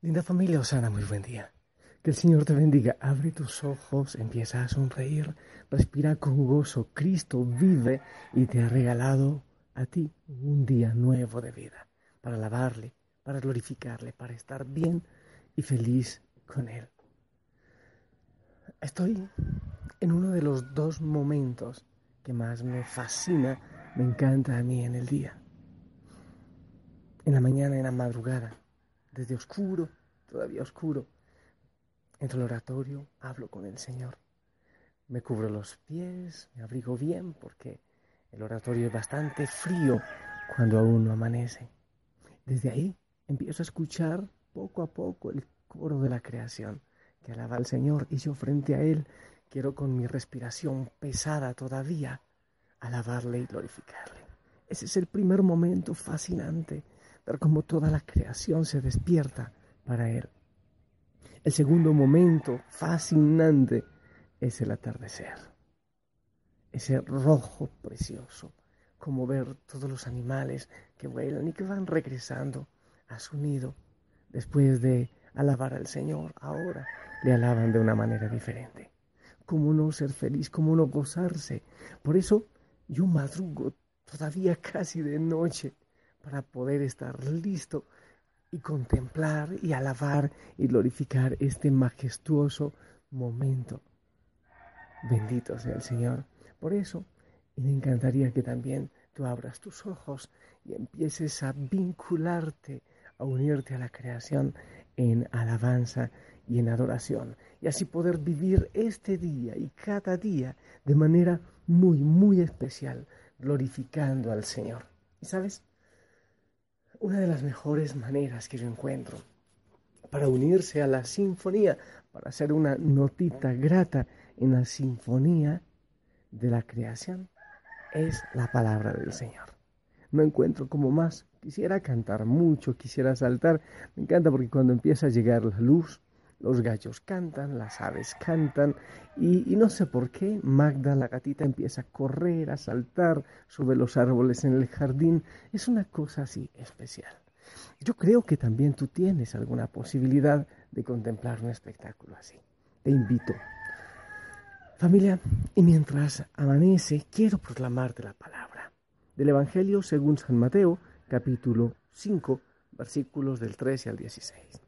Linda familia Osana, muy buen día. Que el Señor te bendiga. Abre tus ojos, empieza a sonreír, respira con gozo. Cristo vive y te ha regalado a ti un día nuevo de vida para alabarle, para glorificarle, para estar bien y feliz con Él. Estoy en uno de los dos momentos que más me fascina, me encanta a mí en el día. En la mañana, en la madrugada, desde oscuro, todavía oscuro, entro al oratorio, hablo con el Señor. Me cubro los pies, me abrigo bien porque el oratorio es bastante frío cuando aún no amanece. Desde ahí empiezo a escuchar poco a poco el coro de la creación que alaba al Señor y yo frente a Él quiero con mi respiración pesada todavía alabarle y glorificarle. Ese es el primer momento fascinante, ver cómo toda la creación se despierta para Él. El segundo momento fascinante es el atardecer. Ese rojo precioso, como ver todos los animales que vuelan y que van regresando a su nido después de alabar al Señor. Ahora le alaban de una manera diferente. ¿Cómo no ser feliz? ¿Cómo no gozarse? Por eso yo madrugo todavía casi de noche para poder estar listo y contemplar y alabar y glorificar este majestuoso momento. Bendito sea el Señor. Por eso, me encantaría que también tú abras tus ojos y empieces a vincularte, a unirte a la creación en alabanza y en adoración. Y así poder vivir este día y cada día de manera muy, muy especial, glorificando al Señor. ¿Y sabes? Una de las mejores maneras que yo encuentro para unirse a la sinfonía, para hacer una notita grata en la sinfonía de la creación, es la palabra del Señor. No encuentro como más. Quisiera cantar mucho, quisiera saltar. Me encanta porque cuando empieza a llegar la luz, los gallos cantan, las aves cantan y, no sé por qué Magda la gatita empieza a correr, a saltar sobre los árboles en el jardín. Es una cosa así especial. Yo creo que también tú tienes alguna posibilidad de contemplar un espectáculo así. Te invito. Familia, y mientras amanece, quiero proclamarte la palabra del Evangelio según San Mateo, capítulo 5, versículos del 13 al 16.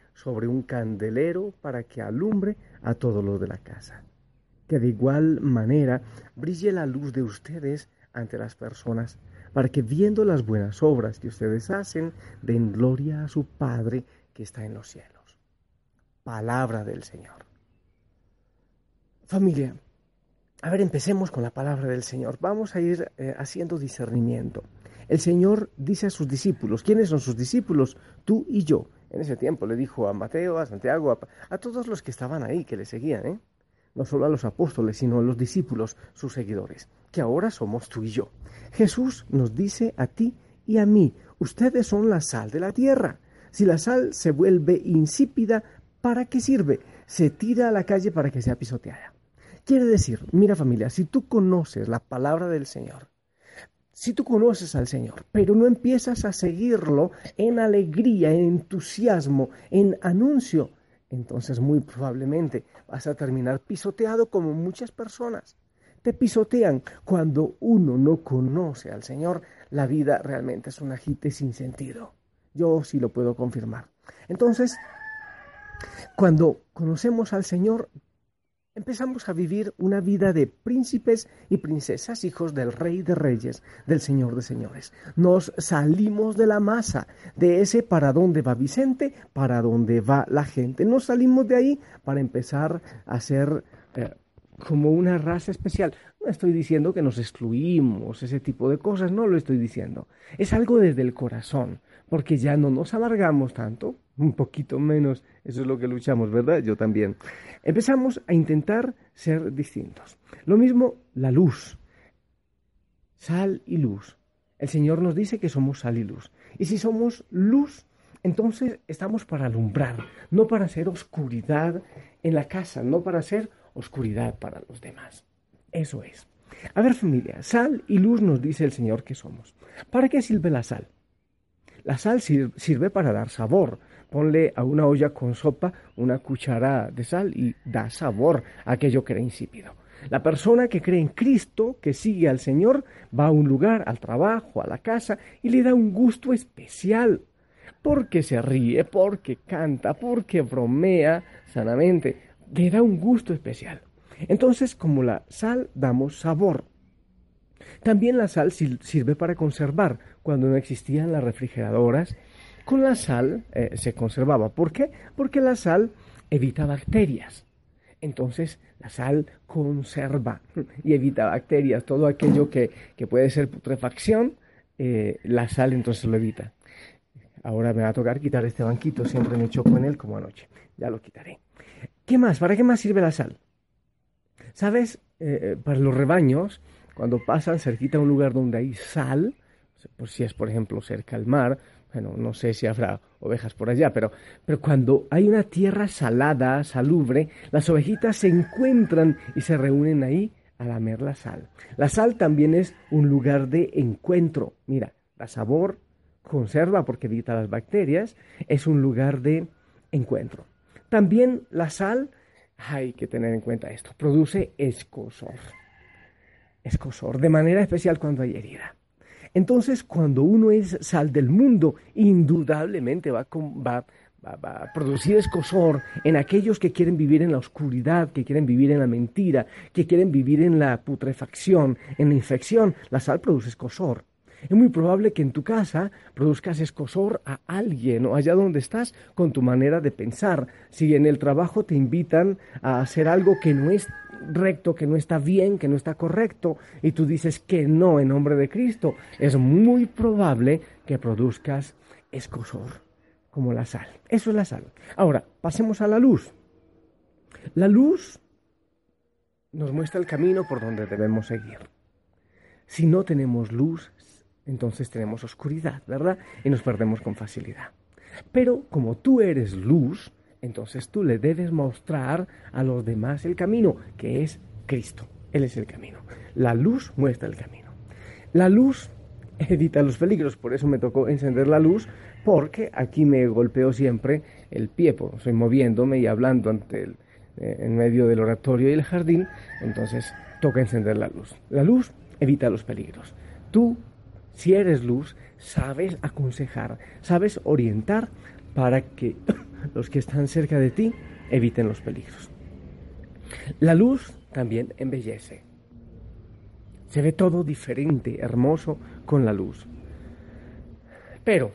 sobre un candelero para que alumbre a todos los de la casa. Que de igual manera brille la luz de ustedes ante las personas, para que viendo las buenas obras que ustedes hacen, den gloria a su Padre que está en los cielos. Palabra del Señor. Familia, a ver, empecemos con la palabra del Señor. Vamos a ir eh, haciendo discernimiento. El Señor dice a sus discípulos, ¿quiénes son sus discípulos? Tú y yo. En ese tiempo le dijo a Mateo, a Santiago, a, todos los que estaban ahí, que le seguían, ¿eh? no solo a los apóstoles, sino a los discípulos, sus seguidores, que ahora somos tú y yo. Jesús nos dice a ti y a mí, ustedes son la sal de la tierra. Si la sal se vuelve insípida, ¿para qué sirve? Se tira a la calle para que sea pisoteada. Quiere decir, mira familia, si tú conoces la palabra del Señor, si tú conoces al Señor, pero no empiezas a seguirlo en alegría, en entusiasmo, en anuncio, entonces muy probablemente vas a terminar pisoteado como muchas personas. Te pisotean cuando uno no conoce al Señor. La vida realmente es un agite sin sentido. Yo sí lo puedo confirmar. Entonces, cuando conocemos al Señor, empezamos a vivir una vida de príncipes y princesas, hijos del rey de reyes, del señor de señores. Nos salimos de la masa, de ese para dónde va Vicente, para dónde va la gente. Nos salimos de ahí para empezar a ser eh, como una raza especial. No estoy diciendo que nos excluimos, ese tipo de cosas, no lo estoy diciendo. Es algo desde el corazón, porque ya no nos alargamos tanto, un poquito menos, eso es lo que luchamos, ¿verdad? Yo también. Empezamos a intentar ser distintos. Lo mismo la luz, sal y luz. El Señor nos dice que somos sal y luz. Y si somos luz, entonces estamos para alumbrar, no para hacer oscuridad en la casa, no para hacer oscuridad para los demás. Eso es. A ver familia, sal y luz nos dice el Señor que somos. ¿Para qué sirve la sal? La sal sirve para dar sabor. Ponle a una olla con sopa una cuchara de sal y da sabor a aquello que era insípido. La persona que cree en Cristo, que sigue al Señor, va a un lugar, al trabajo, a la casa, y le da un gusto especial. Porque se ríe, porque canta, porque bromea sanamente. Le da un gusto especial. Entonces, como la sal, damos sabor. También la sal sirve para conservar. Cuando no existían las refrigeradoras, con la sal eh, se conservaba. ¿Por qué? Porque la sal evita bacterias. Entonces la sal conserva y evita bacterias. Todo aquello que, puede ser putrefacción, eh, la sal entonces lo evita. Ahora me va a tocar quitar este banquito, siempre me choco en él como anoche. Ya lo quitaré. ¿Qué más? ¿Para qué más sirve la sal? ¿Sabes? Eh, para los rebaños, cuando pasan cerquita a un lugar donde hay sal, por si es por ejemplo cerca al mar, bueno, no sé si habrá ovejas por allá, pero, pero cuando hay una tierra salada, salubre, las ovejitas se encuentran y se reúnen ahí a lamer la sal. La sal también es un lugar de encuentro. Mira, la sabor conserva porque evita las bacterias, es un lugar de encuentro. También la sal, hay que tener en cuenta esto, produce escosor. Escosor, de manera especial cuando hay herida. Entonces, cuando uno es sal del mundo, indudablemente va, a producir escosor en aquellos que quieren vivir en la oscuridad, que quieren vivir en la mentira, que quieren vivir en la putrefacción, en la infección. La sal produce escosor. Es muy probable que en tu casa produzcas escosor a alguien o allá donde estás con tu manera de pensar. Si en el trabajo te invitan a hacer algo que no es recto, que no está bien, que no está correcto, y tú dices que no en nombre de Cristo, es muy probable que produzcas escosor, como la sal. Eso es la sal. Ahora, pasemos a la luz. La luz nos muestra el camino por donde debemos seguir. Si no tenemos luz, entonces tenemos oscuridad, ¿verdad? Y nos perdemos con facilidad. Pero como tú eres luz, entonces tú le debes mostrar a los demás el camino, que es Cristo. Él es el camino. La luz muestra el camino. La luz evita los peligros, por eso me tocó encender la luz, porque aquí me golpeo siempre el pie, pues estoy moviéndome y hablando ante el, eh, en medio del oratorio y el jardín, entonces toca encender la luz. La luz evita los peligros. Tú, si eres luz, sabes aconsejar, sabes orientar para que los que están cerca de ti eviten los peligros. La luz también embellece. Se ve todo diferente, hermoso con la luz. Pero,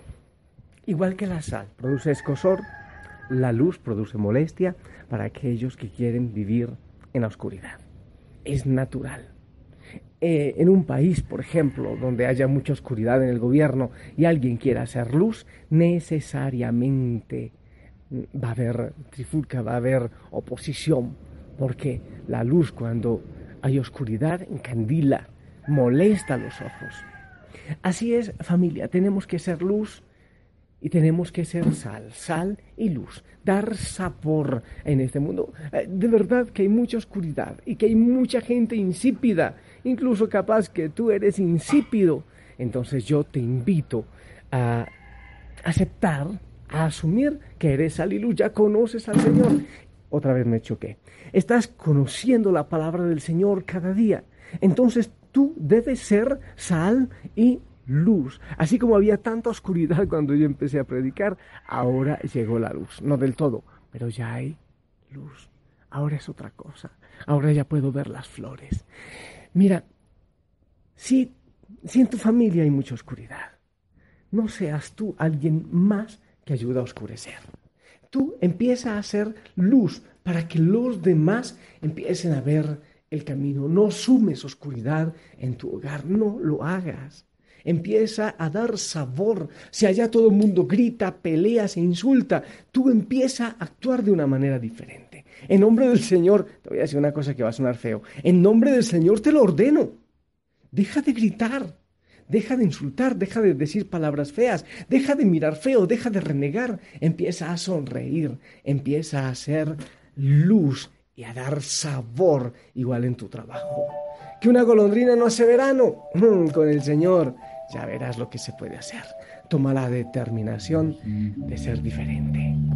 igual que la sal produce escosor, la luz produce molestia para aquellos que quieren vivir en la oscuridad. Es natural. Eh, en un país, por ejemplo, donde haya mucha oscuridad en el gobierno y alguien quiera hacer luz, necesariamente va a haber trifulca, va a haber oposición, porque la luz cuando hay oscuridad encandila, molesta los ojos. Así es, familia, tenemos que ser luz y tenemos que ser sal, sal y luz, dar sabor en este mundo. Eh, de verdad que hay mucha oscuridad y que hay mucha gente insípida, incluso capaz que tú eres insípido. Entonces yo te invito a aceptar asumir que eres sal y luz, ya conoces al Señor. Otra vez me choqué. Estás conociendo la palabra del Señor cada día. Entonces tú debes ser sal y luz. Así como había tanta oscuridad cuando yo empecé a predicar, ahora llegó la luz. No del todo, pero ya hay luz. Ahora es otra cosa. Ahora ya puedo ver las flores. Mira, si, si en tu familia hay mucha oscuridad, no seas tú alguien más que ayuda a oscurecer. Tú empieza a hacer luz para que los demás empiecen a ver el camino. No sumes oscuridad en tu hogar, no lo hagas. empieza a dar sabor. Si allá todo el mundo grita, pelea, se insulta, tú empieza a actuar de una manera diferente. En nombre del Señor, te voy a decir una cosa que va a sonar feo, en nombre del Señor te lo ordeno. Deja de gritar, deja de insultar, deja de decir palabras feas, deja de mirar feo, deja de renegar, empieza a sonreír, empieza a hacer luz y a dar sabor igual en tu trabajo. Que una golondrina no hace verano mm, con el Señor, ya verás lo que se puede hacer. Toma la determinación de ser diferente.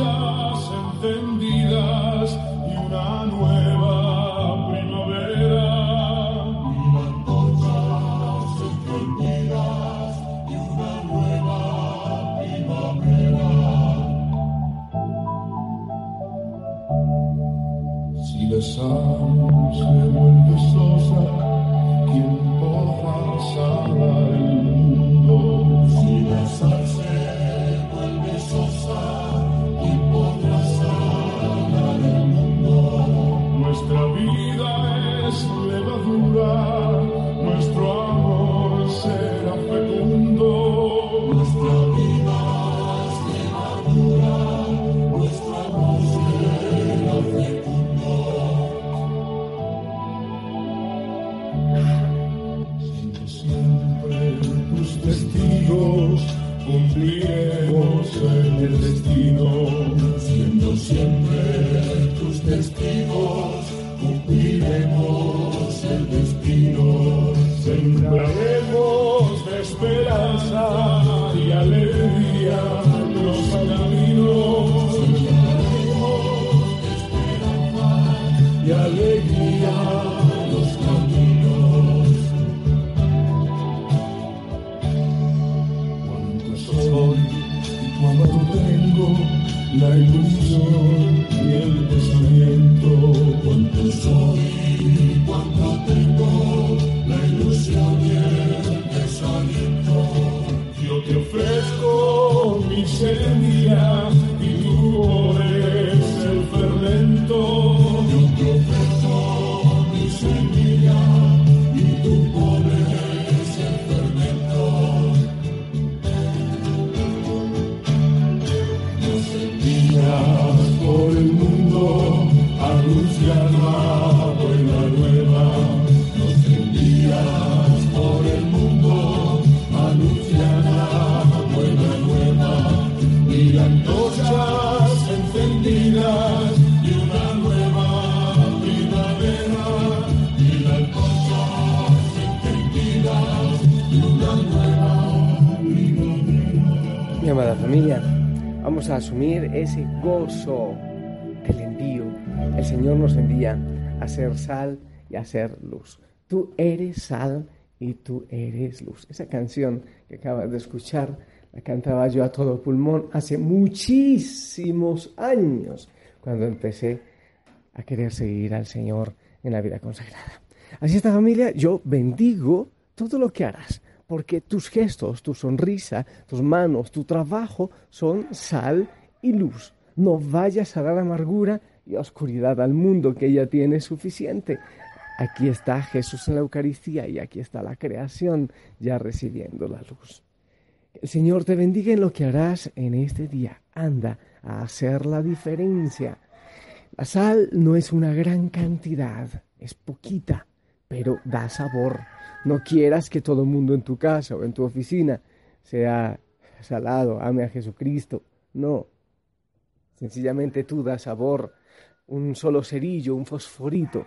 Antorchas encendidas y una nueva primavera. Mil antorchas encendidas y una nueva primavera. Si la sal se vuelve la ilusión y el pensamiento. Cuánto soy mi familia, vamos a asumir ese gozo del envío. El Señor nos envía a ser sal y a ser luz. Tú eres sal y tú eres luz. Esa canción que acabas de escuchar la cantaba yo a todo pulmón hace muchísimos años, cuando empecé a querer seguir al Señor en la vida consagrada. Así esta familia, yo bendigo todo lo que harás, porque tus gestos, tu sonrisa, tus manos, tu trabajo son sal y luz. No vayas a dar amargura y oscuridad al mundo, que ya tiene suficiente. Aquí está Jesús en la Eucaristía y aquí está la creación ya recibiendo la luz. El Señor te bendiga en lo que harás en este día. Anda a hacer la diferencia. La sal no es una gran cantidad, es poquita, pero da sabor. No quieras que todo el mundo en tu casa o en tu oficina sea salado, ame a Jesucristo. No. Sencillamente tú das sabor. Un solo cerillo, un fosforito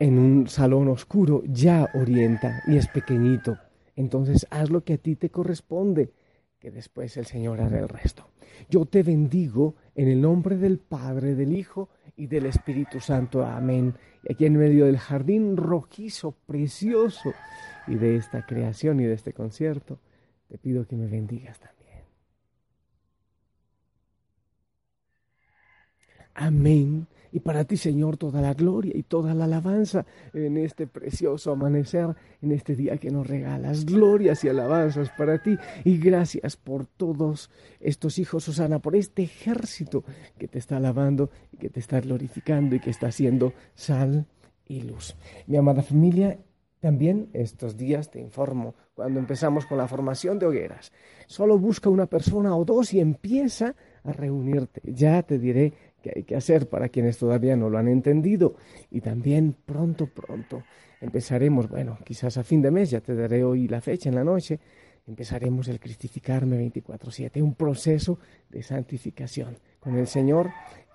en un salón oscuro ya orienta y es pequeñito. Entonces haz lo que a ti te corresponde, que después el Señor hará el resto. Yo te bendigo en el nombre del Padre, del Hijo y del Espíritu Santo. Amén. Y aquí en medio del jardín rojizo, precioso, y de esta creación y de este concierto, te pido que me bendigas también. Amén Y para ti, Señor, toda la gloria y toda la alabanza en este precioso amanecer, en este día que nos regalas. Glorias y alabanzas para ti. Y gracias por todos estos hijos, Susana, por este ejército que te está alabando y que te está glorificando y que está haciendo sal y luz. Mi amada familia, también estos días te informo, cuando empezamos con la formación de hogueras, solo busca una persona o dos y empieza a reunirte. Ya te diré qué hay que hacer para quienes todavía no lo han entendido. Y también pronto, pronto empezaremos, bueno, quizás a fin de mes, ya te daré hoy la fecha en la noche, empezaremos el cristificarme 24/7, un proceso de santificación con el Señor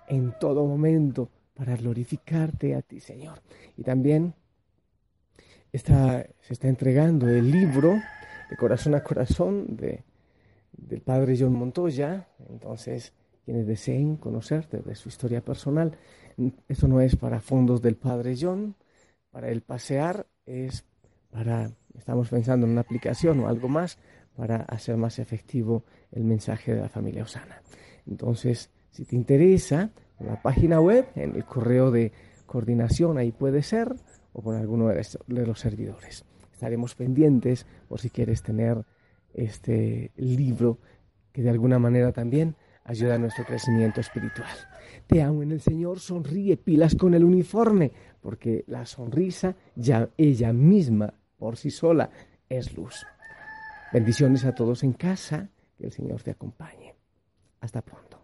en todo momento para glorificarte a ti, Señor. Y también está, se está entregando el libro de corazón a corazón de, del padre John Montoya. Entonces, quienes deseen conocerte de su historia personal, esto no es para fondos del padre John, para el pasear, es para, estamos pensando en una aplicación o algo más para hacer más efectivo el mensaje de la familia Osana. Entonces, si te interesa, en la página web, en el correo de coordinación, ahí puede ser, o con alguno de los servidores. Estaremos pendientes por si quieres tener este libro que de alguna manera también ayuda a nuestro crecimiento espiritual. Te amo en el Señor, sonríe, pilas con el uniforme, porque la sonrisa ya ella misma por sí sola es luz. Bendiciones a todos en casa, que el Señor te acompañe. Hasta pronto.